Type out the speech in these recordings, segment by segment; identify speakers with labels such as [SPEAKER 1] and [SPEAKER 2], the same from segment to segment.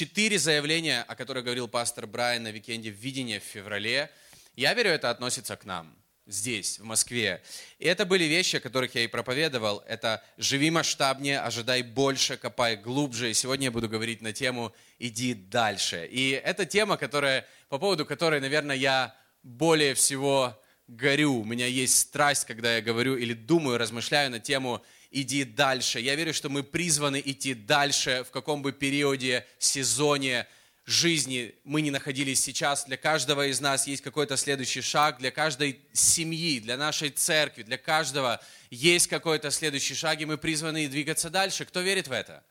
[SPEAKER 1] четыре заявления, о которых говорил пастор Брайан на викенде «Видение» в феврале. Я верю, это относится к нам здесь, в Москве. И это были вещи, о которых я и проповедовал. Это «Живи масштабнее, ожидай больше, копай глубже». И сегодня я буду говорить на тему «Иди дальше». И это тема, которая, по поводу которой, наверное, я более всего горю. У меня есть страсть, когда я говорю или думаю, размышляю на тему «Иди дальше». Я верю, что мы призваны идти дальше, в каком бы периоде, сезоне, жизни мы не находились сейчас, для каждого из нас есть какой-то следующий шаг, для каждой семьи, для нашей церкви, для каждого есть какой-то следующий шаг, и мы призваны двигаться дальше. Кто верит в это?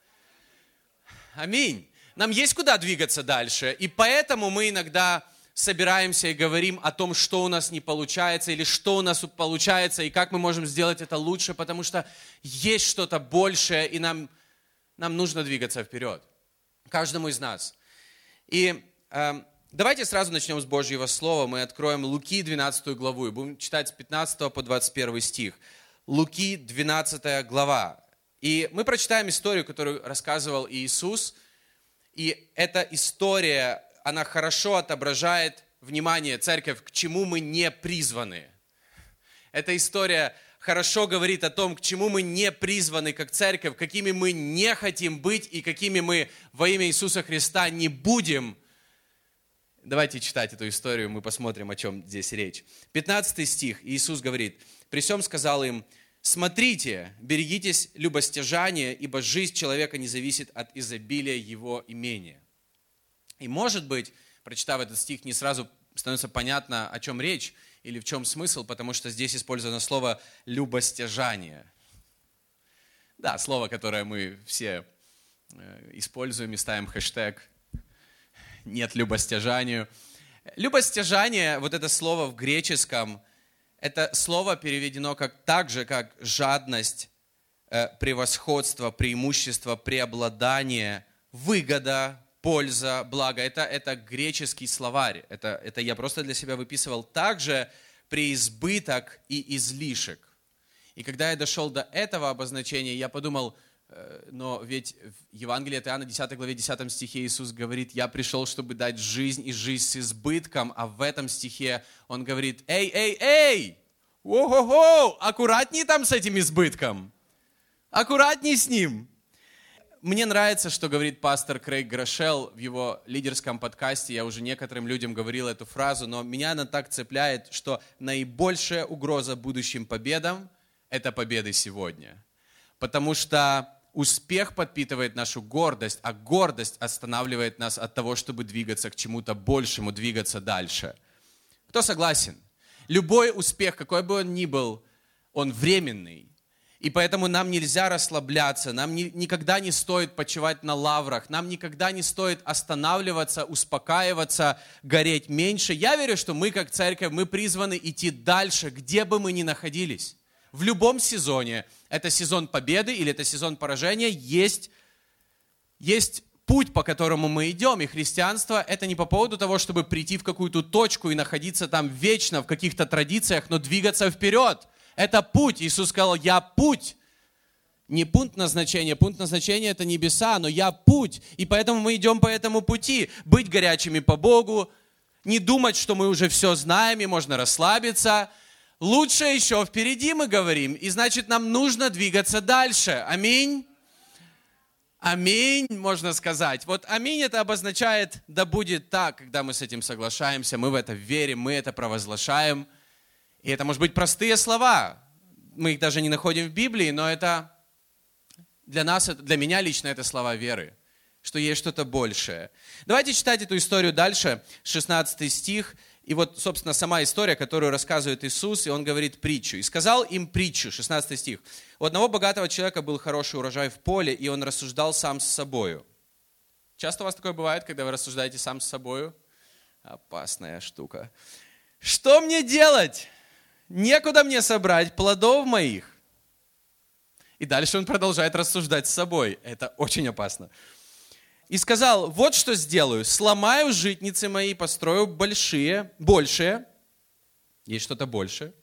[SPEAKER 1] Аминь. Нам есть куда двигаться дальше, и поэтому мы иногда собираемся и говорим о том, что у нас не получается, или что у нас получается, и как мы можем сделать это лучше, потому что есть что-то большее, и нам, нам нужно двигаться вперед. Каждому из нас. И э, давайте сразу начнем с Божьего Слова. Мы откроем Луки 12 главу и будем читать с 15 по 21 стих. Луки 12 глава. И мы прочитаем историю, которую рассказывал Иисус. И эта история, она хорошо отображает, внимание, церковь, к чему мы не призваны. Эта история хорошо говорит о том, к чему мы не призваны как церковь, какими мы не хотим быть и какими мы во имя Иисуса Христа не будем. Давайте читать эту историю, мы посмотрим, о чем здесь речь. 15 стих, Иисус говорит, «При всем сказал им, смотрите, берегитесь любостяжания, ибо жизнь человека не зависит от изобилия его имения». И может быть, прочитав этот стих, не сразу становится понятно, о чем речь, или в чем смысл, потому что здесь использовано слово «любостяжание». Да, слово, которое мы все э, используем и ставим хэштег «нет любостяжанию». Любостяжание, вот это слово в греческом, это слово переведено как, так же, как жадность, э, превосходство, преимущество, преобладание, выгода, польза, благо. Это, это греческий словарь. Это, это я просто для себя выписывал. Также преизбыток и излишек. И когда я дошел до этого обозначения, я подумал, э, но ведь в Евангелии от Иоанна 10 главе 10 стихе Иисус говорит, я пришел, чтобы дать жизнь и жизнь с избытком, а в этом стихе Он говорит, эй, эй, эй, о-хо-хо, аккуратней там с этим избытком, аккуратней с ним мне нравится, что говорит пастор Крейг Грошел в его лидерском подкасте. Я уже некоторым людям говорил эту фразу, но меня она так цепляет, что наибольшая угроза будущим победам – это победы сегодня. Потому что успех подпитывает нашу гордость, а гордость останавливает нас от того, чтобы двигаться к чему-то большему, двигаться дальше. Кто согласен? Любой успех, какой бы он ни был, он временный. И поэтому нам нельзя расслабляться, нам ни, никогда не стоит почивать на лаврах, нам никогда не стоит останавливаться, успокаиваться, гореть меньше. Я верю, что мы как церковь, мы призваны идти дальше, где бы мы ни находились. В любом сезоне, это сезон победы или это сезон поражения, есть, есть путь, по которому мы идем. И христианство – это не по поводу того, чтобы прийти в какую-то точку и находиться там вечно в каких-то традициях, но двигаться вперед – это путь. Иисус сказал, я путь. Не пункт назначения. Пункт назначения – это небеса, но я путь. И поэтому мы идем по этому пути. Быть горячими по Богу, не думать, что мы уже все знаем и можно расслабиться. Лучше еще впереди мы говорим. И значит, нам нужно двигаться дальше. Аминь. Аминь, можно сказать. Вот аминь это обозначает, да будет так, когда мы с этим соглашаемся, мы в это верим, мы это провозглашаем – и это, может быть, простые слова. Мы их даже не находим в Библии, но это для нас, для меня лично это слова веры, что есть что-то большее. Давайте читать эту историю дальше, 16 стих. И вот, собственно, сама история, которую рассказывает Иисус, и он говорит притчу. «И сказал им притчу», 16 стих. «У одного богатого человека был хороший урожай в поле, и он рассуждал сам с собою». Часто у вас такое бывает, когда вы рассуждаете сам с собою? Опасная штука. «Что мне делать? Некуда мне собрать плодов моих. И дальше он продолжает рассуждать с собой. Это очень опасно. И сказал, вот что сделаю, сломаю житницы мои, построю большие, большие, есть что-то большее,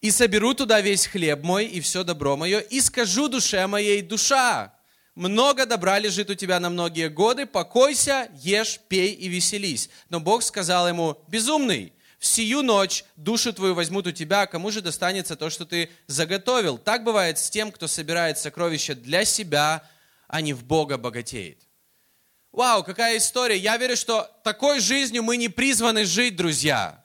[SPEAKER 1] и соберу туда весь хлеб мой и все добро мое, и скажу душе моей, душа, много добра лежит у тебя на многие годы, покойся, ешь, пей и веселись. Но Бог сказал ему, безумный, в сию ночь душу твою возьмут у тебя, кому же достанется то, что ты заготовил. Так бывает с тем, кто собирает сокровища для себя, а не в Бога богатеет. Вау, какая история. Я верю, что такой жизнью мы не призваны жить, друзья.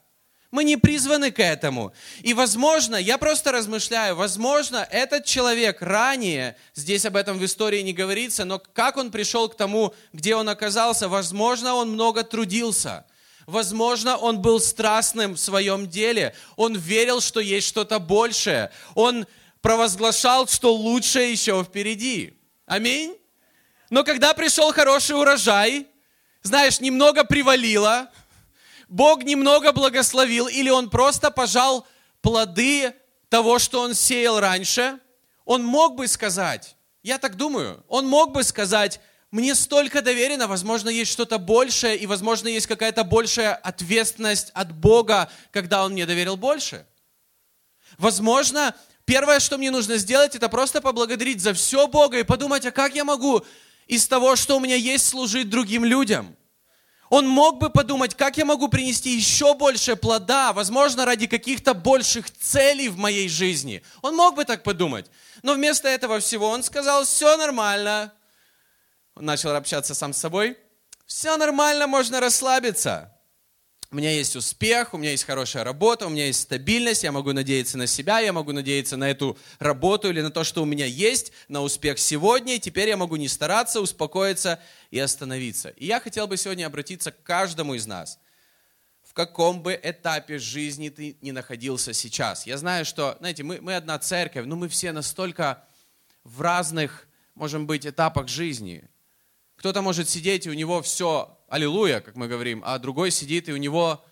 [SPEAKER 1] Мы не призваны к этому. И, возможно, я просто размышляю, возможно, этот человек ранее, здесь об этом в истории не говорится, но как он пришел к тому, где он оказался, возможно, он много трудился. Возможно, он был страстным в своем деле. Он верил, что есть что-то большее. Он провозглашал, что лучшее еще впереди. Аминь. Но когда пришел хороший урожай, знаешь, немного привалило, Бог немного благословил, или он просто пожал плоды того, что он сеял раньше, он мог бы сказать, я так думаю, он мог бы сказать, мне столько доверено, возможно, есть что-то большее, и, возможно, есть какая-то большая ответственность от Бога, когда Он мне доверил больше. Возможно, первое, что мне нужно сделать, это просто поблагодарить за все Бога и подумать, а как я могу из того, что у меня есть, служить другим людям. Он мог бы подумать, как я могу принести еще больше плода, возможно, ради каких-то больших целей в моей жизни. Он мог бы так подумать. Но вместо этого всего он сказал, все нормально. Он начал общаться сам с собой. Все нормально, можно расслабиться у меня есть успех, у меня есть хорошая работа, у меня есть стабильность, я могу надеяться на себя, я могу надеяться на эту работу или на то, что у меня есть, на успех сегодня, и теперь я могу не стараться, успокоиться и остановиться. И я хотел бы сегодня обратиться к каждому из нас. В каком бы этапе жизни ты не находился сейчас. Я знаю, что, знаете, мы, мы одна церковь, но мы все настолько в разных, можем быть, этапах жизни. Кто-то может сидеть, и у него все аллилуйя, как мы говорим, а другой сидит, и у него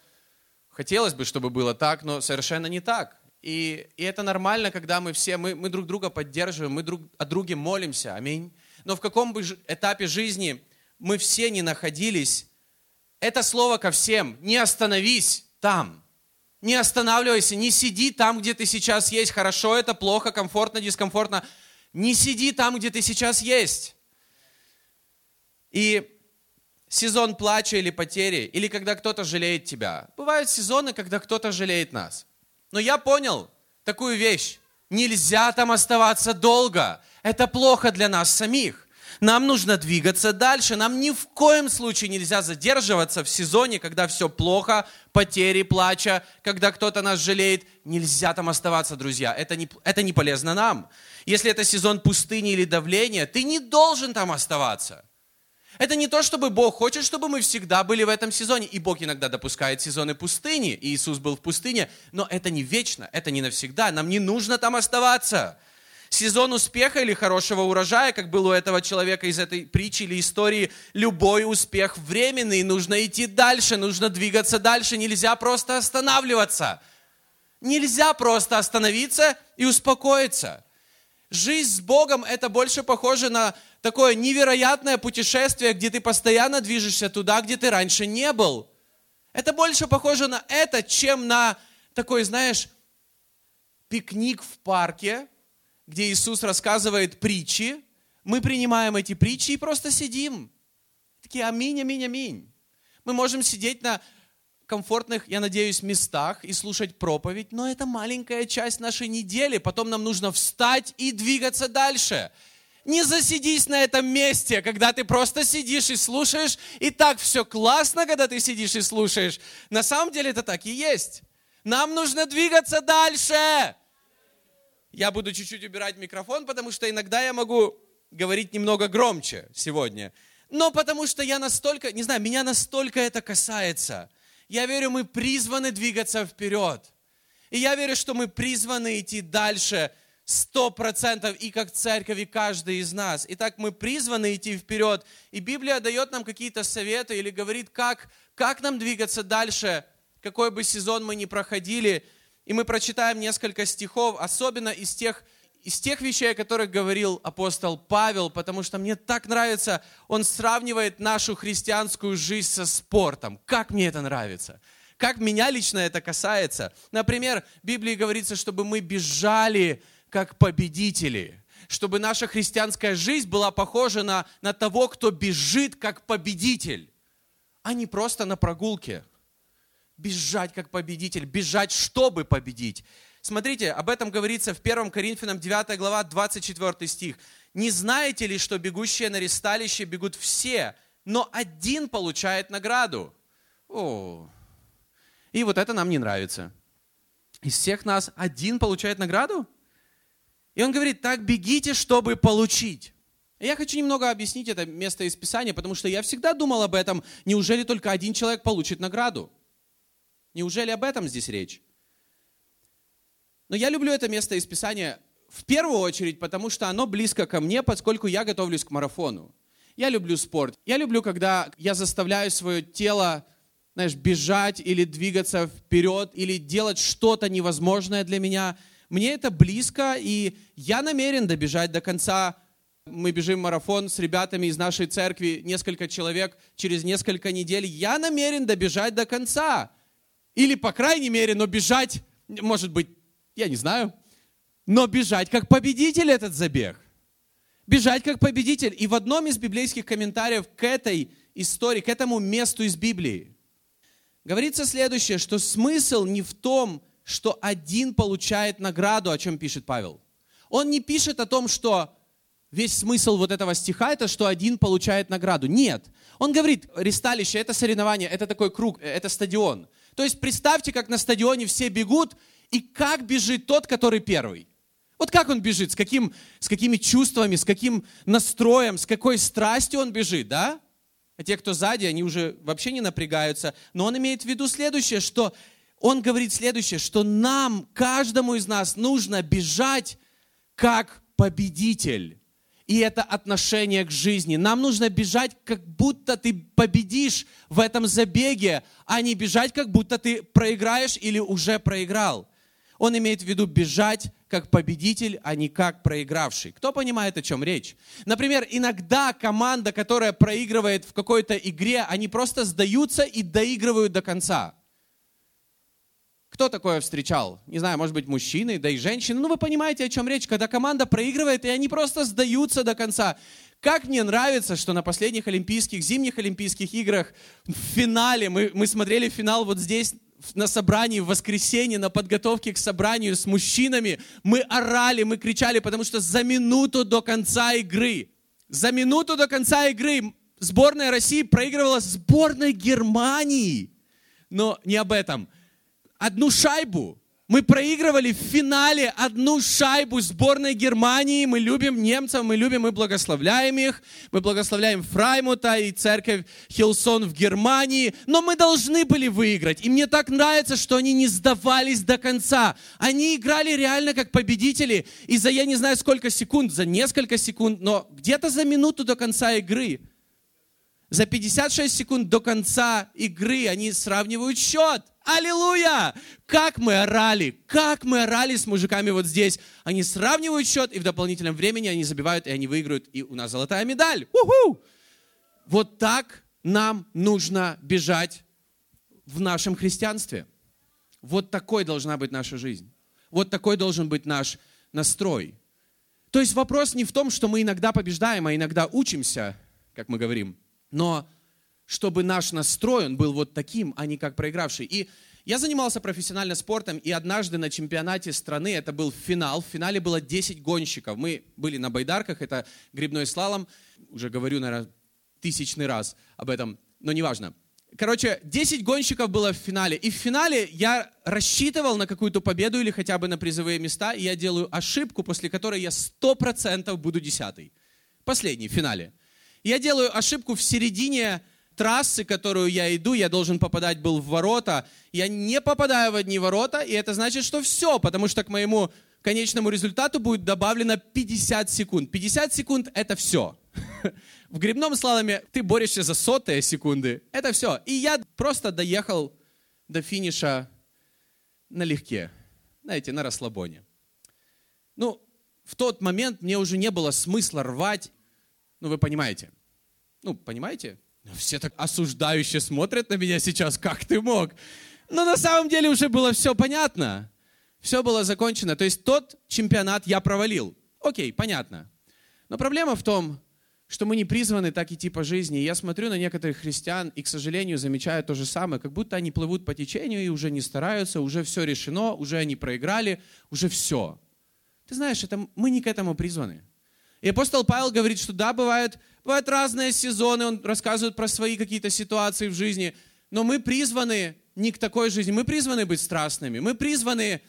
[SPEAKER 1] хотелось бы, чтобы было так, но совершенно не так. И, и это нормально, когда мы все, мы, мы друг друга поддерживаем, мы друг о друге молимся, аминь. Но в каком бы этапе жизни мы все не находились, это слово ко всем, не остановись там, не останавливайся, не сиди там, где ты сейчас есть, хорошо это, плохо, комфортно, дискомфортно, не сиди там, где ты сейчас есть. И сезон плача или потери, или когда кто-то жалеет тебя. Бывают сезоны, когда кто-то жалеет нас. Но я понял такую вещь. Нельзя там оставаться долго. Это плохо для нас самих. Нам нужно двигаться дальше. Нам ни в коем случае нельзя задерживаться в сезоне, когда все плохо, потери, плача, когда кто-то нас жалеет. Нельзя там оставаться, друзья. Это не, это не полезно нам. Если это сезон пустыни или давления, ты не должен там оставаться. Это не то, чтобы Бог хочет, чтобы мы всегда были в этом сезоне. И Бог иногда допускает сезоны пустыни. И Иисус был в пустыне. Но это не вечно, это не навсегда. Нам не нужно там оставаться. Сезон успеха или хорошего урожая, как был у этого человека из этой притчи или истории, любой успех временный. Нужно идти дальше, нужно двигаться дальше. Нельзя просто останавливаться. Нельзя просто остановиться и успокоиться. Жизнь с Богом это больше похоже на такое невероятное путешествие, где ты постоянно движешься туда, где ты раньше не был. Это больше похоже на это, чем на такой, знаешь, пикник в парке, где Иисус рассказывает притчи. Мы принимаем эти притчи и просто сидим. Такие аминь, аминь, аминь. Мы можем сидеть на комфортных, я надеюсь, местах и слушать проповедь, но это маленькая часть нашей недели. Потом нам нужно встать и двигаться дальше. Не засидись на этом месте, когда ты просто сидишь и слушаешь, и так все классно, когда ты сидишь и слушаешь. На самом деле это так и есть. Нам нужно двигаться дальше. Я буду чуть-чуть убирать микрофон, потому что иногда я могу говорить немного громче сегодня. Но потому что я настолько, не знаю, меня настолько это касается. Я верю, мы призваны двигаться вперед. И я верю, что мы призваны идти дальше – Сто процентов и как церковь, и каждый из нас. Итак, мы призваны идти вперед. И Библия дает нам какие-то советы или говорит, как, как нам двигаться дальше, какой бы сезон мы ни проходили. И мы прочитаем несколько стихов, особенно из тех, из тех вещей, о которых говорил апостол Павел, потому что мне так нравится, он сравнивает нашу христианскую жизнь со спортом. Как мне это нравится. Как меня лично это касается. Например, в Библии говорится, чтобы мы бежали как победители. чтобы наша христианская жизнь была похожа на, на того, кто бежит как победитель, а не просто на прогулке. Бежать как победитель, бежать, чтобы победить. Смотрите, об этом говорится в 1 Коринфянам 9 глава 24 стих. «Не знаете ли, что бегущие на ресталище бегут все, но один получает награду?» О, и вот это нам не нравится. Из всех нас один получает награду? И он говорит, так бегите, чтобы получить. Я хочу немного объяснить это место из Писания, потому что я всегда думал об этом. Неужели только один человек получит награду? Неужели об этом здесь речь? Но я люблю это место из Писания в первую очередь, потому что оно близко ко мне, поскольку я готовлюсь к марафону. Я люблю спорт. Я люблю, когда я заставляю свое тело, знаешь, бежать или двигаться вперед, или делать что-то невозможное для меня – мне это близко, и я намерен добежать до конца. Мы бежим марафон с ребятами из нашей церкви, несколько человек, через несколько недель. Я намерен добежать до конца. Или, по крайней мере, но бежать, может быть, я не знаю, но бежать как победитель этот забег. Бежать как победитель. И в одном из библейских комментариев к этой истории, к этому месту из Библии, говорится следующее, что смысл не в том, что один получает награду, о чем пишет Павел. Он не пишет о том, что весь смысл вот этого стиха это, что один получает награду. Нет. Он говорит, ресталище, это соревнование, это такой круг, это стадион. То есть представьте, как на стадионе все бегут, и как бежит тот, который первый. Вот как он бежит, с, каким, с какими чувствами, с каким настроем, с какой страстью он бежит, да? А те, кто сзади, они уже вообще не напрягаются. Но он имеет в виду следующее, что он говорит следующее, что нам, каждому из нас нужно бежать как победитель. И это отношение к жизни. Нам нужно бежать, как будто ты победишь в этом забеге, а не бежать, как будто ты проиграешь или уже проиграл. Он имеет в виду бежать как победитель, а не как проигравший. Кто понимает, о чем речь? Например, иногда команда, которая проигрывает в какой-то игре, они просто сдаются и доигрывают до конца. Кто такое встречал? Не знаю, может быть, мужчины, да и женщины. Ну, вы понимаете, о чем речь, когда команда проигрывает, и они просто сдаются до конца. Как мне нравится, что на последних Олимпийских, зимних Олимпийских играх в финале, мы, мы смотрели финал вот здесь, на собрании в воскресенье, на подготовке к собранию с мужчинами, мы орали, мы кричали, потому что за минуту до конца игры, за минуту до конца игры сборная России проигрывала сборной Германии. Но не об этом – одну шайбу. Мы проигрывали в финале одну шайбу сборной Германии. Мы любим немцев, мы любим и благословляем их. Мы благословляем Фраймута и церковь Хилсон в Германии. Но мы должны были выиграть. И мне так нравится, что они не сдавались до конца. Они играли реально как победители. И за я не знаю сколько секунд, за несколько секунд, но где-то за минуту до конца игры за 56 секунд до конца игры они сравнивают счет. Аллилуйя! Как мы орали, как мы орали с мужиками вот здесь. Они сравнивают счет, и в дополнительном времени они забивают, и они выиграют, и у нас золотая медаль. У-ху! Вот так нам нужно бежать в нашем христианстве. Вот такой должна быть наша жизнь. Вот такой должен быть наш настрой. То есть вопрос не в том, что мы иногда побеждаем, а иногда учимся, как мы говорим, но чтобы наш настрой, он был вот таким, а не как проигравший. И я занимался профессионально спортом, и однажды на чемпионате страны, это был финал, в финале было 10 гонщиков. Мы были на байдарках, это грибной слалом, уже говорю, наверное, тысячный раз об этом, но неважно. Короче, 10 гонщиков было в финале, и в финале я рассчитывал на какую-то победу или хотя бы на призовые места, и я делаю ошибку, после которой я 100% буду десятый. Последний, в финале. Я делаю ошибку в середине трассы, которую я иду, я должен попадать был в ворота. Я не попадаю в одни ворота, и это значит, что все, потому что к моему конечному результату будет добавлено 50 секунд. 50 секунд – это все. В грибном слаломе ты борешься за сотые секунды. Это все. И я просто доехал до финиша налегке. Знаете, на расслабоне. Ну, в тот момент мне уже не было смысла рвать. Ну, вы понимаете. Ну, понимаете? Все так осуждающе смотрят на меня сейчас, как ты мог? Но на самом деле уже было все понятно. Все было закончено. То есть тот чемпионат я провалил.
[SPEAKER 2] Окей, понятно. Но проблема в том, что мы не призваны так идти по жизни. Я смотрю на некоторых христиан и, к сожалению, замечаю то же самое, как будто они плывут по течению и уже не стараются, уже все решено, уже они проиграли, уже все. Ты знаешь, это, мы не к этому призваны. И апостол Павел говорит, что да, бывают, бывают разные сезоны, он рассказывает про свои какие-то ситуации в жизни, но мы призваны не к такой жизни, мы призваны быть страстными, мы призваны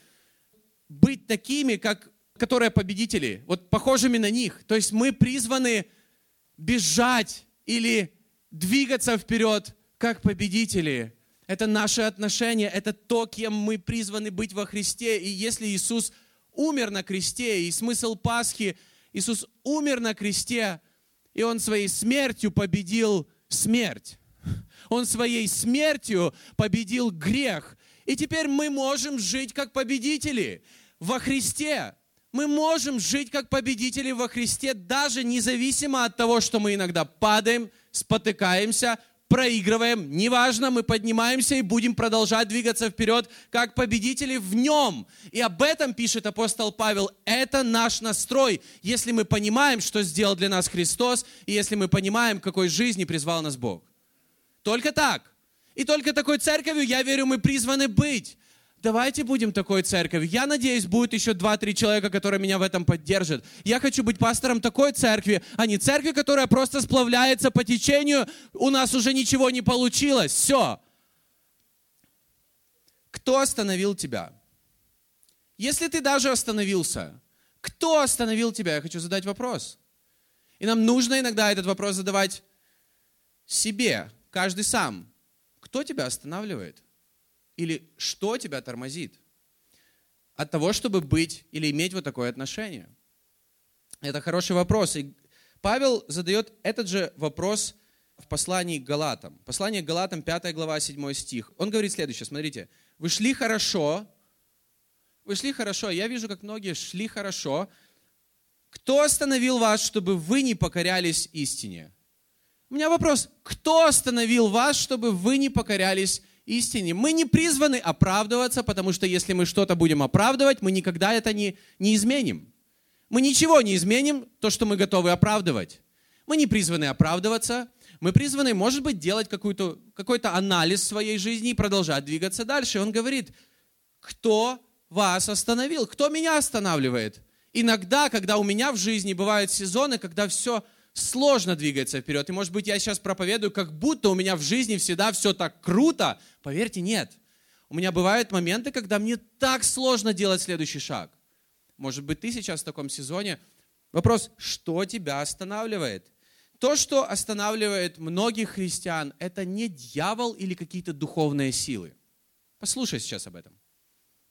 [SPEAKER 2] быть такими, как, которые победители, вот похожими на них. То есть мы призваны бежать или двигаться вперед, как победители. Это наши отношения, это то, кем мы призваны быть во Христе. И если Иисус умер на кресте, и смысл Пасхи, Иисус умер на кресте, и Он своей смертью победил смерть. Он своей смертью победил грех. И теперь мы можем жить как победители во Христе мы можем жить как победители во Христе, даже независимо от того, что мы иногда падаем, спотыкаемся, проигрываем, неважно, мы поднимаемся и будем продолжать двигаться вперед, как победители в нем. И об этом пишет апостол Павел. Это наш настрой, если мы понимаем, что сделал для нас Христос, и если мы понимаем, какой жизни призвал нас Бог. Только так. И только такой церковью, я верю, мы призваны быть. Давайте будем такой церковью. Я надеюсь, будет еще два-три человека, которые меня в этом поддержат. Я хочу быть пастором такой церкви, а не церкви, которая просто сплавляется по течению. У нас уже ничего не получилось. Все. Кто остановил тебя? Если ты даже остановился, кто остановил тебя? Я хочу задать вопрос. И нам нужно иногда этот вопрос задавать себе, каждый сам. Кто тебя останавливает? Или что тебя тормозит от того, чтобы быть или иметь вот такое отношение? Это хороший вопрос. И Павел задает этот же вопрос в послании к Галатам. Послание к Галатам, 5 глава, 7 стих. Он говорит следующее, смотрите. Вы шли хорошо, вы шли хорошо, я вижу, как многие шли хорошо. Кто остановил вас, чтобы вы не покорялись истине? У меня вопрос, кто остановил вас, чтобы вы не покорялись истине. Мы не призваны оправдываться, потому что если мы что-то будем оправдывать, мы никогда это не, не изменим. Мы ничего не изменим, то, что мы готовы оправдывать. Мы не призваны оправдываться, мы призваны, может быть, делать какой-то какой анализ своей жизни и продолжать двигаться дальше. Он говорит, кто вас остановил? Кто меня останавливает? Иногда, когда у меня в жизни бывают сезоны, когда все сложно двигаться вперед. И может быть, я сейчас проповедую, как будто у меня в жизни всегда все так круто. Поверьте, нет. У меня бывают моменты, когда мне так сложно делать следующий шаг. Может быть, ты сейчас в таком сезоне. Вопрос, что тебя останавливает? То, что останавливает многих христиан, это не дьявол или какие-то духовные силы. Послушай сейчас об этом.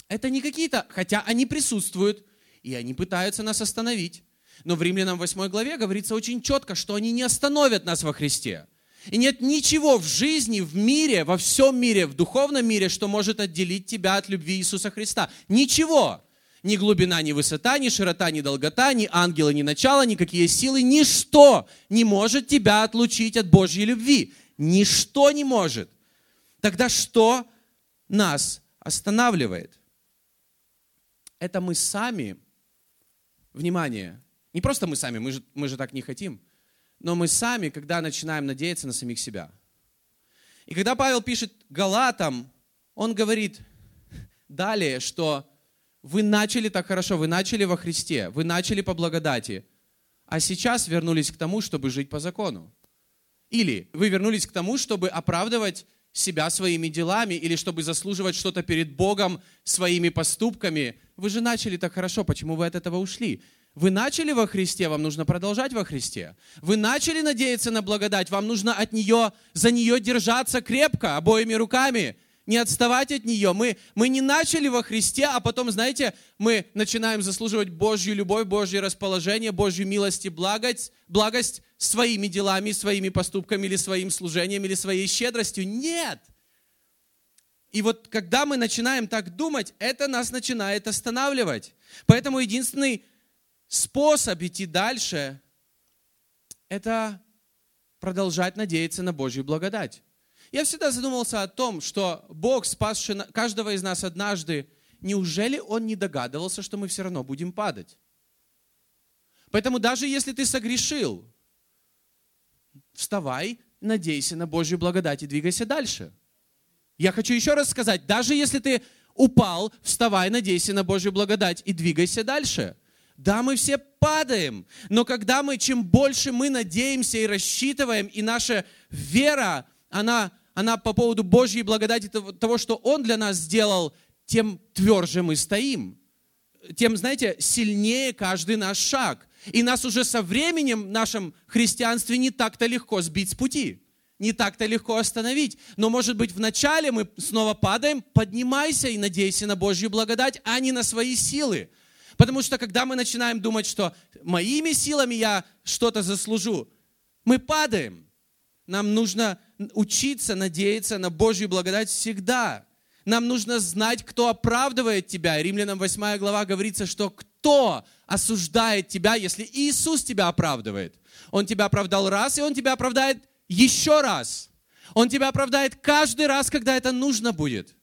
[SPEAKER 2] Это не какие-то, хотя они присутствуют, и они пытаются нас остановить. Но в Римлянам 8 главе говорится очень четко, что они не остановят нас во Христе. И нет ничего в жизни, в мире, во всем мире, в духовном мире, что может отделить тебя от любви Иисуса Христа. Ничего. Ни глубина, ни высота, ни широта, ни долгота, ни ангелы, ни начало, никакие силы, ничто не может тебя отлучить от Божьей любви. Ничто не может. Тогда что нас останавливает? Это мы сами, внимание, не просто мы сами, мы же, мы же так не хотим, но мы сами, когда начинаем надеяться на самих себя. И когда Павел пишет Галатам, он говорит далее, что вы начали так хорошо, вы начали во Христе, вы начали по благодати, а сейчас вернулись к тому, чтобы жить по закону. Или вы вернулись к тому, чтобы оправдывать себя своими делами или чтобы заслуживать что-то перед Богом своими поступками. Вы же начали так хорошо, почему вы от этого ушли? Вы начали во Христе, вам нужно продолжать во Христе. Вы начали надеяться на благодать, вам нужно от нее, за нее держаться крепко, обоими руками, не отставать от нее. Мы, мы не начали во Христе, а потом, знаете, мы начинаем заслуживать Божью любовь, Божье расположение, Божью милость и благость, благость своими делами, своими поступками или своим служением, или своей щедростью. Нет! И вот когда мы начинаем так думать, это нас начинает останавливать. Поэтому единственный способ идти дальше – это продолжать надеяться на Божью благодать. Я всегда задумался о том, что Бог, спасший каждого из нас однажды, неужели Он не догадывался, что мы все равно будем падать? Поэтому даже если ты согрешил, вставай, надейся на Божью благодать и двигайся дальше. Я хочу еще раз сказать, даже если ты упал, вставай, надейся на Божью благодать и двигайся дальше. Да, мы все падаем, но когда мы, чем больше мы надеемся и рассчитываем, и наша вера, она, она по поводу Божьей благодати, того, что Он для нас сделал, тем тверже мы стоим. Тем, знаете, сильнее каждый наш шаг. И нас уже со временем в нашем христианстве не так-то легко сбить с пути. Не так-то легко остановить. Но, может быть, вначале мы снова падаем, поднимайся и надейся на Божью благодать, а не на свои силы. Потому что когда мы начинаем думать, что моими силами я что-то заслужу, мы падаем. Нам нужно учиться надеяться на Божью благодать всегда. Нам нужно знать, кто оправдывает тебя. Римлянам 8 глава говорится, что кто осуждает тебя, если Иисус тебя оправдывает. Он тебя оправдал раз, и Он тебя оправдает еще раз. Он тебя оправдает каждый раз, когда это нужно будет.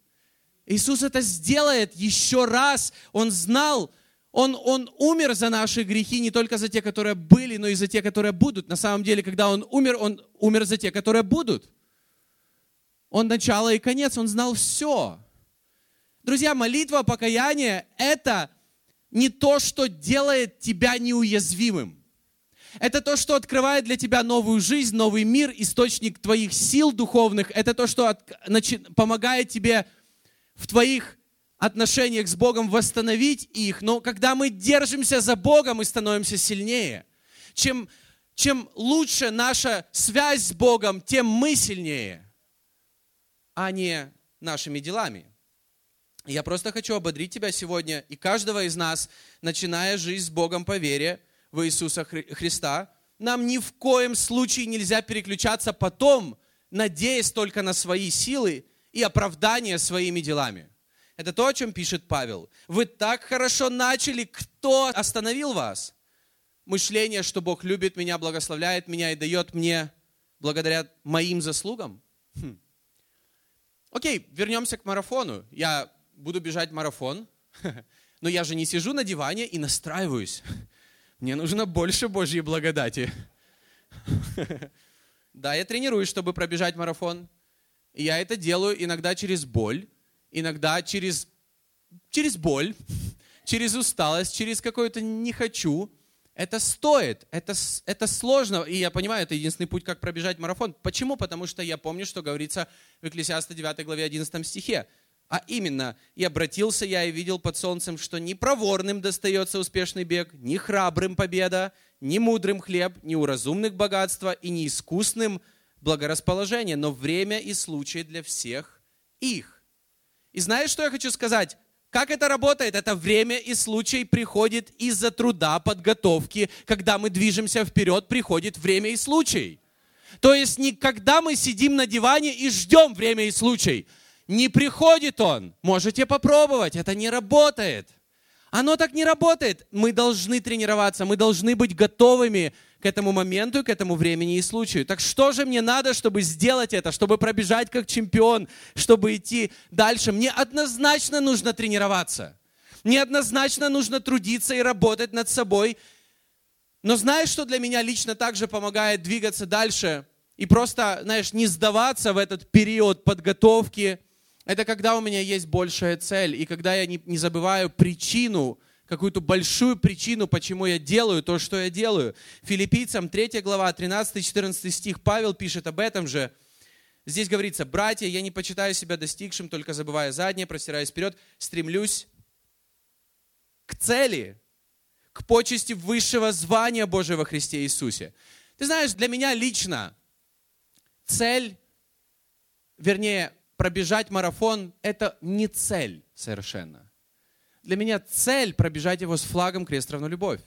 [SPEAKER 2] Иисус это сделает еще раз. Он знал, он, он умер за наши грехи, не только за те, которые были, но и за те, которые будут. На самом деле, когда Он умер, Он умер за те, которые будут. Он начало и конец, Он знал все. Друзья, молитва покаяния – это не то, что делает тебя неуязвимым. Это то, что открывает для тебя новую жизнь, новый мир, источник твоих сил духовных. Это то, что от, начи, помогает тебе в твоих отношениях с Богом восстановить их. Но когда мы держимся за Богом, мы становимся сильнее. Чем, чем лучше наша связь с Богом, тем мы сильнее, а не нашими делами. Я просто хочу ободрить тебя сегодня и каждого из нас, начиная жизнь с Богом по вере в Иисуса Христа, нам ни в коем случае нельзя переключаться потом, надеясь только на свои силы и оправдание своими делами. Это то, о чем пишет Павел. Вы так хорошо начали, кто остановил вас? Мышление, что Бог любит меня, благословляет меня и дает мне благодаря моим заслугам? Хм. Окей, вернемся к марафону. Я буду бежать марафон, но я же не сижу на диване и настраиваюсь. Мне нужно больше Божьей благодати. Да, я тренируюсь, чтобы пробежать марафон. И я это делаю иногда через боль, иногда через, через боль, через усталость, через какое-то «не хочу». Это стоит, это, это сложно, и я понимаю, это единственный путь, как пробежать марафон. Почему? Потому что я помню, что говорится в Экклесиаста 9 главе 11 стихе. А именно, и обратился я и видел под солнцем, что ни проворным достается успешный бег, ни храбрым победа, ни мудрым хлеб, ни у разумных богатства и ни искусным благорасположение, но время и случай для всех их. И знаешь, что я хочу сказать? Как это работает? Это время и случай приходит из-за труда, подготовки. Когда мы движемся вперед, приходит время и случай. То есть не когда мы сидим на диване и ждем время и случай – не приходит он. Можете попробовать, это не работает. Оно так не работает. Мы должны тренироваться, мы должны быть готовыми к этому моменту, к этому времени и случаю. Так что же мне надо, чтобы сделать это, чтобы пробежать как чемпион, чтобы идти дальше? Мне однозначно нужно тренироваться. Мне однозначно нужно трудиться и работать над собой. Но знаешь, что для меня лично также помогает двигаться дальше и просто, знаешь, не сдаваться в этот период подготовки – это когда у меня есть большая цель, и когда я не, не забываю причину, какую-то большую причину, почему я делаю то, что я делаю. Филиппийцам 3 глава, 13-14 стих, Павел пишет об этом же. Здесь говорится, братья, я не почитаю себя достигшим, только забывая заднее, простираясь вперед, стремлюсь к цели, к почести высшего звания Божьего во Христе Иисусе. Ты знаешь, для меня лично цель, вернее, пробежать марафон – это не цель совершенно. Для меня цель пробежать его с флагом крест равно любовь.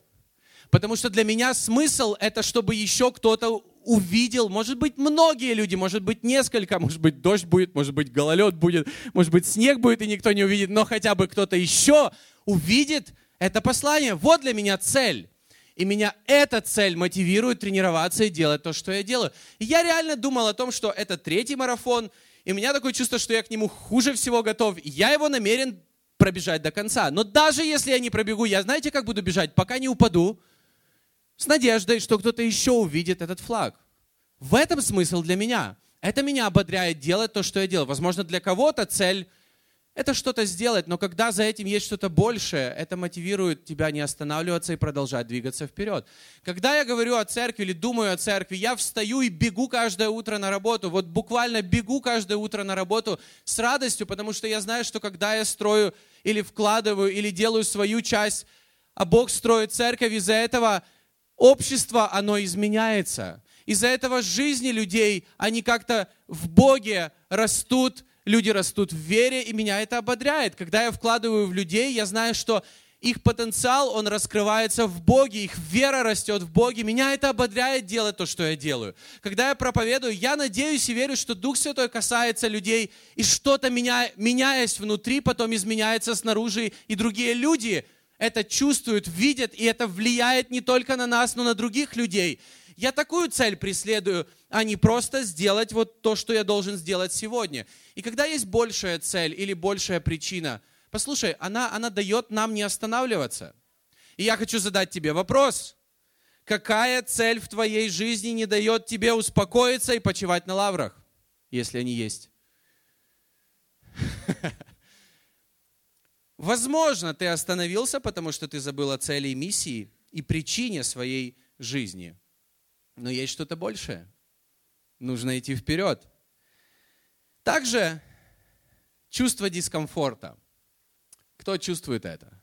[SPEAKER 2] Потому что для меня смысл – это чтобы еще кто-то увидел, может быть, многие люди, может быть, несколько, может быть, дождь будет, может быть, гололед будет, может быть, снег будет, и никто не увидит, но хотя бы кто-то еще увидит это послание. Вот для меня цель. И меня эта цель мотивирует тренироваться и делать то, что я делаю. И я реально думал о том, что это третий марафон, и у меня такое чувство, что я к нему хуже всего готов. Я его намерен пробежать до конца. Но даже если я не пробегу, я знаете, как буду бежать? Пока не упаду, с надеждой, что кто-то еще увидит этот флаг. В этом смысл для меня. Это меня ободряет делать то, что я делаю. Возможно, для кого-то цель это что-то сделать, но когда за этим есть что-то большее, это мотивирует тебя не останавливаться и продолжать двигаться вперед. Когда я говорю о церкви или думаю о церкви, я встаю и бегу каждое утро на работу. Вот буквально бегу каждое утро на работу с радостью, потому что я знаю, что когда я строю или вкладываю, или делаю свою часть, а Бог строит церковь, из-за этого общество, оно изменяется. Из-за этого жизни людей, они как-то в Боге растут, люди растут в вере, и меня это ободряет. Когда я вкладываю в людей, я знаю, что их потенциал, он раскрывается в Боге, их вера растет в Боге. Меня это ободряет делать то, что я делаю. Когда я проповедую, я надеюсь и верю, что Дух Святой касается людей, и что-то меня, меняясь внутри, потом изменяется снаружи, и другие люди это чувствуют, видят, и это влияет не только на нас, но на других людей. Я такую цель преследую, а не просто сделать вот то, что я должен сделать сегодня. И когда есть большая цель или большая причина, послушай, она, она дает нам не останавливаться. И я хочу задать тебе вопрос. Какая цель в твоей жизни не дает тебе успокоиться и почивать на лаврах, если они есть? Возможно, ты остановился, потому что ты забыл о цели и миссии и причине своей жизни. Но есть что-то большее. Нужно идти вперед. Также чувство дискомфорта. Кто чувствует это?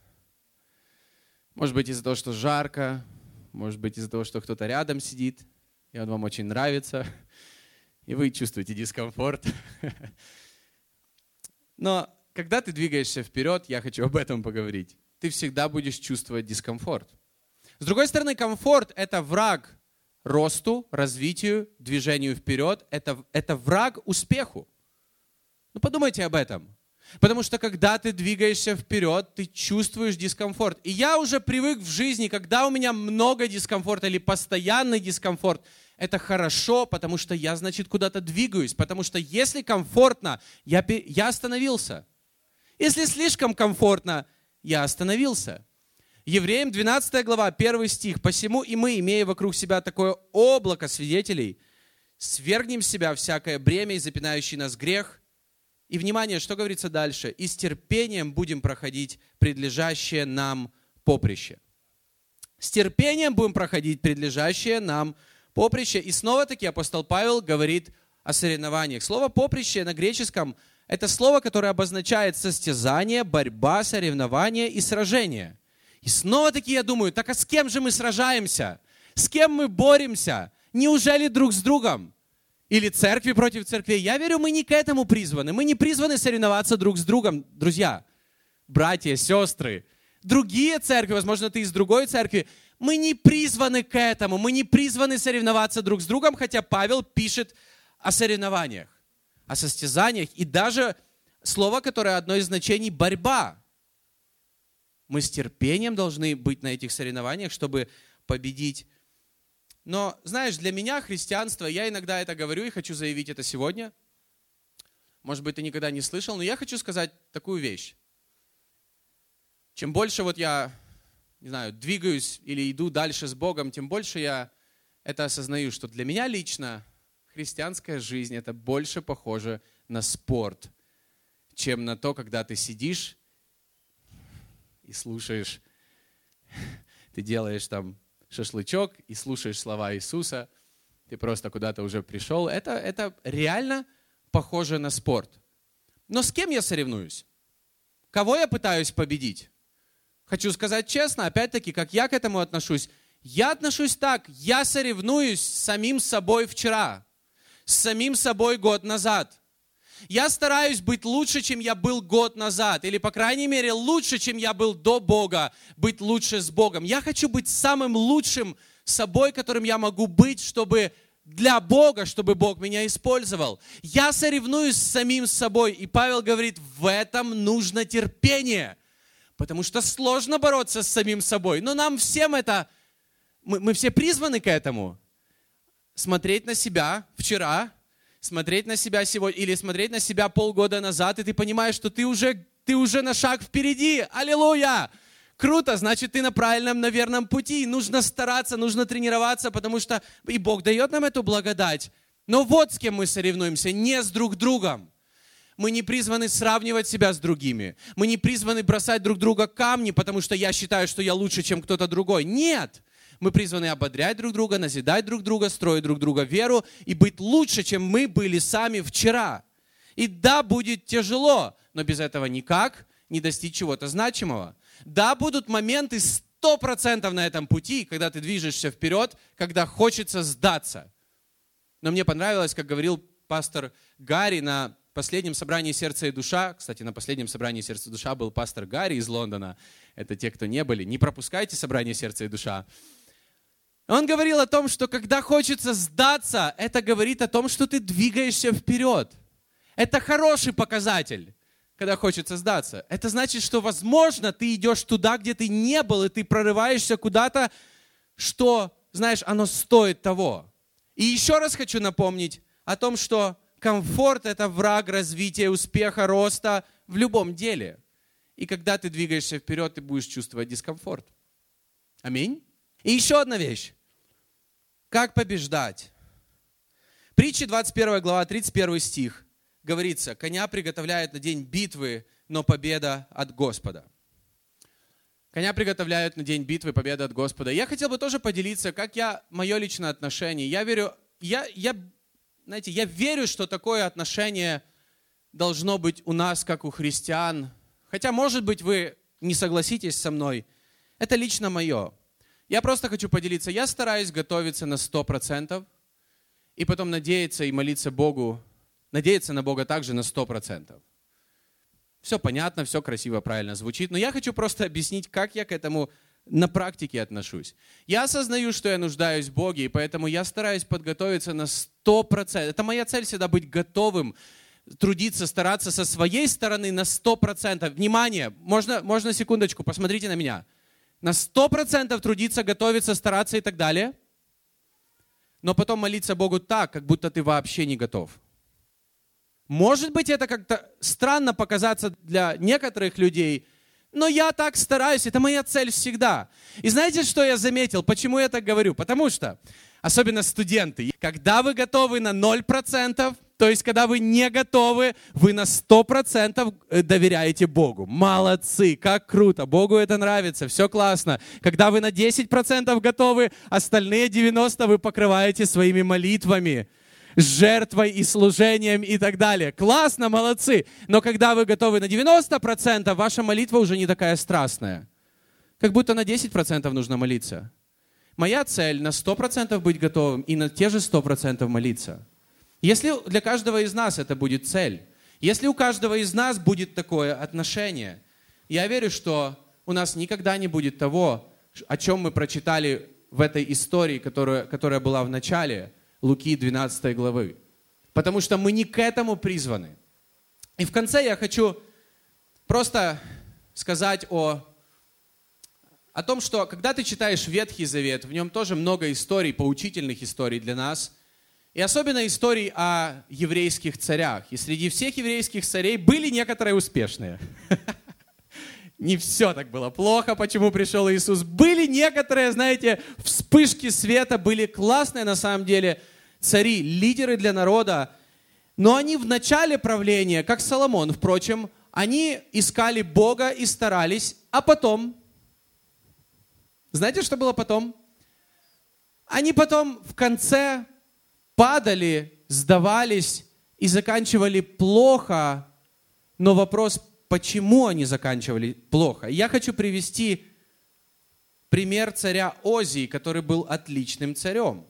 [SPEAKER 2] Может быть из-за того, что жарко, может быть из-за того, что кто-то рядом сидит, и он вам очень нравится, и вы чувствуете дискомфорт. Но когда ты двигаешься вперед, я хочу об этом поговорить, ты всегда будешь чувствовать дискомфорт. С другой стороны, комфорт – это враг росту, развитию, движению вперед. Это, это враг успеху. Ну подумайте об этом. Потому что когда ты двигаешься вперед, ты чувствуешь дискомфорт. И я уже привык в жизни, когда у меня много дискомфорта или постоянный дискомфорт, это хорошо, потому что я, значит, куда-то двигаюсь. Потому что если комфортно, я, я остановился. Если слишком комфортно, я остановился. Евреям 12 глава, 1 стих. «Посему и мы, имея вокруг себя такое облако свидетелей, свергнем с себя всякое бремя и запинающий нас грех». И, внимание, что говорится дальше? «И с терпением будем проходить предлежащее нам поприще». С терпением будем проходить предлежащее нам поприще. И снова-таки апостол Павел говорит о соревнованиях. Слово «поприще» на греческом – это слово, которое обозначает состязание, борьба, соревнование и сражение – и снова-таки я думаю, так а с кем же мы сражаемся? С кем мы боремся? Неужели друг с другом? Или церкви против церкви? Я верю, мы не к этому призваны. Мы не призваны соревноваться друг с другом, друзья, братья, сестры. Другие церкви, возможно, ты из другой церкви, мы не призваны к этому, мы не призваны соревноваться друг с другом, хотя Павел пишет о соревнованиях, о состязаниях и даже слово, которое одно из значений – борьба. Мы с терпением должны быть на этих соревнованиях, чтобы победить. Но, знаешь, для меня христианство, я иногда это говорю и хочу заявить это сегодня. Может быть, ты никогда не слышал, но я хочу сказать такую вещь. Чем больше вот я, не знаю, двигаюсь или иду дальше с Богом, тем больше я это осознаю, что для меня лично христианская жизнь это больше похоже на спорт, чем на то, когда ты сидишь и слушаешь, ты делаешь там шашлычок и слушаешь слова Иисуса, ты просто куда-то уже пришел. Это, это реально похоже на спорт. Но с кем я соревнуюсь? Кого я пытаюсь победить? Хочу сказать честно, опять-таки, как я к этому отношусь. Я отношусь так, я соревнуюсь с самим собой вчера, с самим собой год назад. Я стараюсь быть лучше, чем я был год назад, или, по крайней мере, лучше, чем я был до Бога, быть лучше с Богом. Я хочу быть самым лучшим собой, которым я могу быть, чтобы для Бога, чтобы Бог меня использовал. Я соревнуюсь с самим собой. И Павел говорит, в этом нужно терпение. Потому что сложно бороться с самим собой. Но нам всем это, мы, мы все призваны к этому. Смотреть на себя вчера, смотреть на себя сегодня или смотреть на себя полгода назад, и ты понимаешь, что ты уже, ты уже на шаг впереди. Аллилуйя! Круто, значит, ты на правильном, на верном пути. Нужно стараться, нужно тренироваться, потому что и Бог дает нам эту благодать. Но вот с кем мы соревнуемся, не с друг другом. Мы не призваны сравнивать себя с другими. Мы не призваны бросать друг друга камни, потому что я считаю, что я лучше, чем кто-то другой. Нет! Мы призваны ободрять друг друга, назидать друг друга, строить друг друга веру и быть лучше, чем мы были сами вчера. И да, будет тяжело, но без этого никак не достичь чего-то значимого. Да, будут моменты сто процентов на этом пути, когда ты движешься вперед, когда хочется сдаться. Но мне понравилось, как говорил пастор Гарри на последнем собрании «Сердце и душа», кстати, на последнем собрании «Сердце и душа» был пастор Гарри из Лондона, это те, кто не были, не пропускайте собрание «Сердце и душа». Он говорил о том, что когда хочется сдаться, это говорит о том, что ты двигаешься вперед. Это хороший показатель, когда хочется сдаться. Это значит, что, возможно, ты идешь туда, где ты не был, и ты прорываешься куда-то, что, знаешь, оно стоит того. И еще раз хочу напомнить о том, что комфорт – это враг развития, успеха, роста в любом деле. И когда ты двигаешься вперед, ты будешь чувствовать дискомфорт. Аминь. И еще одна вещь. Как побеждать? Притча 21 глава, 31 стих. Говорится, коня приготовляют на день битвы, но победа от Господа. Коня приготовляют на день битвы, победа от Господа. Я хотел бы тоже поделиться, как я, мое личное отношение. Я верю, я, я знаете, я верю, что такое отношение должно быть у нас, как у христиан. Хотя, может быть, вы не согласитесь со мной. Это лично мое. Я просто хочу поделиться. Я стараюсь готовиться на 100% и потом надеяться и молиться Богу, надеяться на Бога также на 100%. Все понятно, все красиво, правильно звучит, но я хочу просто объяснить, как я к этому на практике отношусь. Я осознаю, что я нуждаюсь в Боге, и поэтому я стараюсь подготовиться на 100%. Это моя цель всегда быть готовым, трудиться, стараться со своей стороны на 100%. Внимание, можно, можно секундочку, посмотрите на меня. На 100% трудиться, готовиться, стараться и так далее. Но потом молиться Богу так, как будто ты вообще не готов. Может быть, это как-то странно показаться для некоторых людей – но я так стараюсь, это моя цель всегда. И знаете, что я заметил? Почему я так говорю? Потому что, особенно студенты, когда вы готовы на 0%, то есть, когда вы не готовы, вы на 100% э, доверяете Богу. Молодцы, как круто, Богу это нравится, все классно. Когда вы на 10% готовы, остальные 90% вы покрываете своими молитвами жертвой и служением и так далее. Классно, молодцы. Но когда вы готовы на 90%, ваша молитва уже не такая страстная. Как будто на 10% нужно молиться. Моя цель на 100% быть готовым и на те же 100% молиться. Если для каждого из нас это будет цель, если у каждого из нас будет такое отношение, я верю, что у нас никогда не будет того, о чем мы прочитали в этой истории, которая, которая была в начале – Луки 12 главы. Потому что мы не к этому призваны. И в конце я хочу просто сказать о, о том, что когда ты читаешь Ветхий Завет, в нем тоже много историй, поучительных историй для нас. И особенно историй о еврейских царях. И среди всех еврейских царей были некоторые успешные. Не все так было плохо, почему пришел Иисус. Были некоторые, знаете, вспышки света, были классные на самом деле цари, лидеры для народа, но они в начале правления, как Соломон, впрочем, они искали Бога и старались, а потом, знаете, что было потом? Они потом в конце падали, сдавались и заканчивали плохо, но вопрос, почему они заканчивали плохо? Я хочу привести пример царя Озии, который был отличным царем.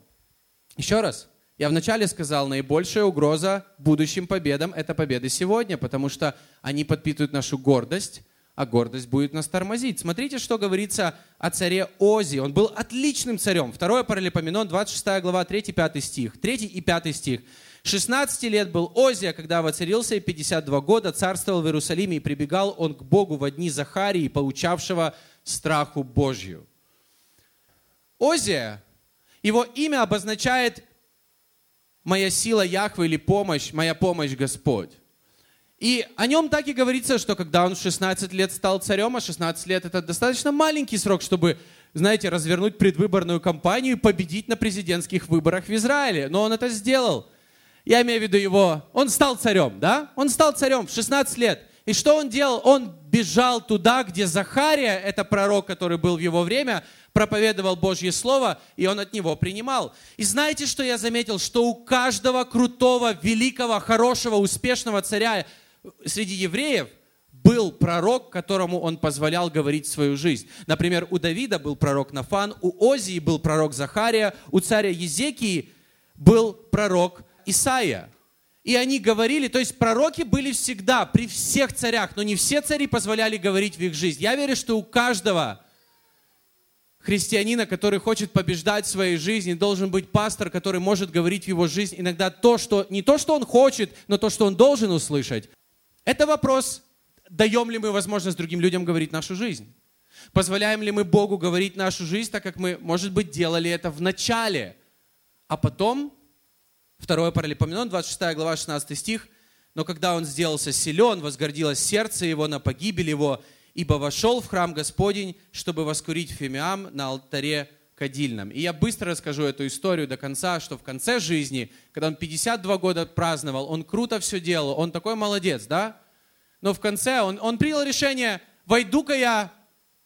[SPEAKER 2] Еще раз, я вначале сказал, наибольшая угроза будущим победам – это победы сегодня, потому что они подпитывают нашу гордость, а гордость будет нас тормозить. Смотрите, что говорится о царе Ози. Он был отличным царем. Второе Паралипоменон, 26 глава, 3-5 стих. 3 и 5 стих. 16 лет был Озия, когда воцарился, и 52 года царствовал в Иерусалиме, и прибегал он к Богу в дни Захарии, получавшего страху Божью. Озия, его имя обозначает моя сила Яхве или помощь, моя помощь Господь. И о нем так и говорится, что когда он в 16 лет стал царем, а 16 лет это достаточно маленький срок, чтобы, знаете, развернуть предвыборную кампанию и победить на президентских выборах в Израиле. Но он это сделал. Я имею в виду его, он стал царем, да? Он стал царем в 16 лет. И что он делал? Он бежал туда, где Захария, это пророк, который был в его время, проповедовал Божье Слово, и он от него принимал. И знаете, что я заметил? Что у каждого крутого, великого, хорошего, успешного царя среди евреев был пророк, которому он позволял говорить свою жизнь. Например, у Давида был пророк Нафан, у Озии был пророк Захария, у царя Езекии был пророк Исаия. И они говорили, то есть пророки были всегда, при всех царях, но не все цари позволяли говорить в их жизнь. Я верю, что у каждого христианина, который хочет побеждать в своей жизни, должен быть пастор, который может говорить в его жизнь иногда то, что не то, что он хочет, но то, что он должен услышать. Это вопрос, даем ли мы возможность другим людям говорить нашу жизнь. Позволяем ли мы Богу говорить нашу жизнь, так как мы, может быть, делали это в начале, а потом, второе Паралипоменон, 26 глава, 16 стих, но когда он сделался силен, возгордилось сердце его на погибель его, ибо вошел в храм Господень, чтобы воскурить фимиам на алтаре кадильном. И я быстро расскажу эту историю до конца, что в конце жизни, когда он 52 года праздновал, он круто все делал, он такой молодец, да? Но в конце он, он принял решение, войду-ка я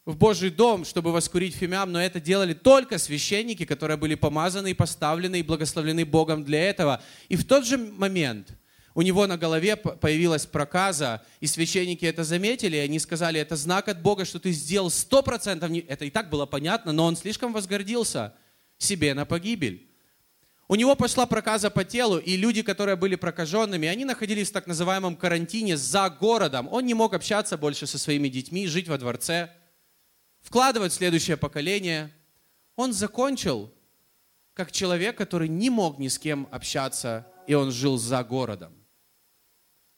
[SPEAKER 2] в Божий дом, чтобы воскурить фимиам, но это делали только священники, которые были помазаны и поставлены и благословлены Богом для этого. И в тот же момент у него на голове появилась проказа, и священники это заметили, и они сказали, это знак от Бога, что ты сделал сто процентов. Это и так было понятно, но он слишком возгордился себе на погибель. У него пошла проказа по телу, и люди, которые были прокаженными, они находились в так называемом карантине за городом. Он не мог общаться больше со своими детьми, жить во дворце, вкладывать в следующее поколение. Он закончил как человек, который не мог ни с кем общаться, и он жил за городом.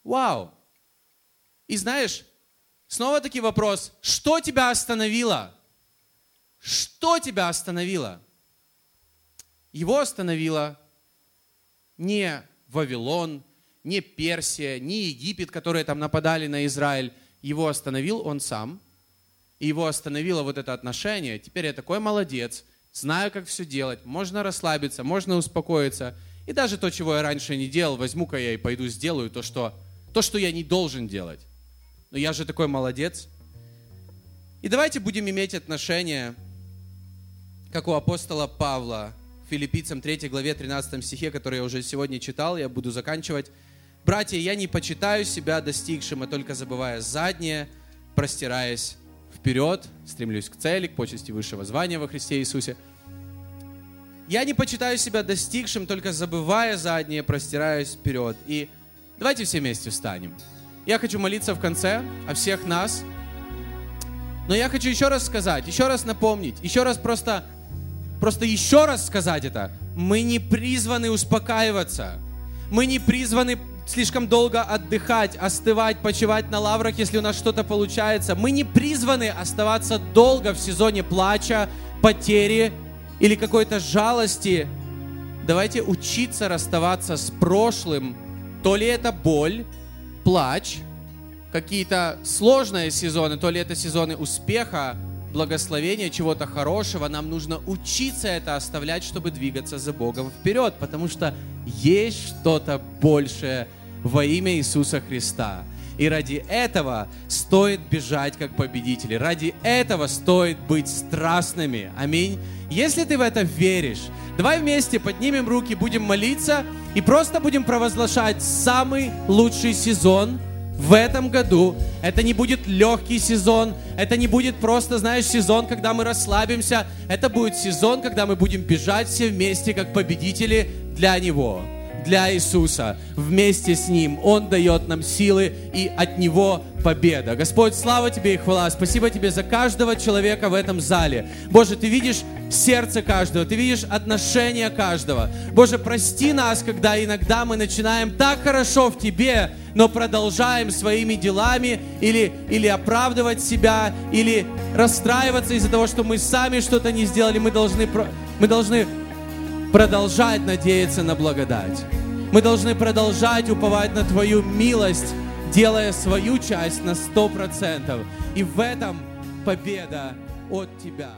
[SPEAKER 2] Вау! И знаешь, снова таки вопрос, что тебя остановило? Что тебя остановило? Его остановило не Вавилон, не Персия, не Египет, которые там нападали на Израиль. Его остановил он сам. И его остановило вот это отношение. Теперь я такой молодец, знаю, как все делать. Можно расслабиться, можно успокоиться. И даже то, чего я раньше не делал, возьму-ка я и пойду сделаю то, что то, что я не должен делать. Но я же такой молодец. И давайте будем иметь отношение, как у апостола Павла, филиппийцам 3 главе 13 стихе, который я уже сегодня читал, я буду заканчивать. «Братья, я не почитаю себя достигшим, а только забывая заднее, простираясь вперед, стремлюсь к цели, к почести высшего звания во Христе Иисусе». Я не почитаю себя достигшим, только забывая заднее, простираясь вперед. И Давайте все вместе встанем. Я хочу молиться в конце о всех нас. Но я хочу еще раз сказать, еще раз напомнить, еще раз просто, просто еще раз сказать это. Мы не призваны успокаиваться. Мы не призваны слишком долго отдыхать, остывать, почивать на лаврах, если у нас что-то получается. Мы не призваны оставаться долго в сезоне плача, потери или какой-то жалости. Давайте учиться расставаться с прошлым то ли это боль, плач, какие-то сложные сезоны, то ли это сезоны успеха, благословения, чего-то хорошего. Нам нужно учиться это оставлять, чтобы двигаться за Богом вперед, потому что есть что-то большее во имя Иисуса Христа. И ради этого стоит бежать как победители. Ради этого стоит быть страстными. Аминь. Если ты в это веришь, давай вместе поднимем руки, будем молиться и просто будем провозглашать самый лучший сезон в этом году. Это не будет легкий сезон, это не будет просто, знаешь, сезон, когда мы расслабимся. Это будет сезон, когда мы будем бежать все вместе, как победители для Него для Иисуса. Вместе с Ним Он дает нам силы и от Него победа. Господь, слава Тебе и хвала. Спасибо Тебе за каждого человека в этом зале. Боже, Ты видишь сердце каждого, Ты видишь отношения каждого. Боже, прости нас, когда иногда мы начинаем так хорошо в Тебе, но продолжаем своими делами или, или оправдывать себя, или расстраиваться из-за того, что мы сами что-то не сделали. Мы должны, мы должны продолжать надеяться на благодать. Мы должны продолжать уповать на Твою милость, делая свою часть на сто процентов. И в этом победа от Тебя.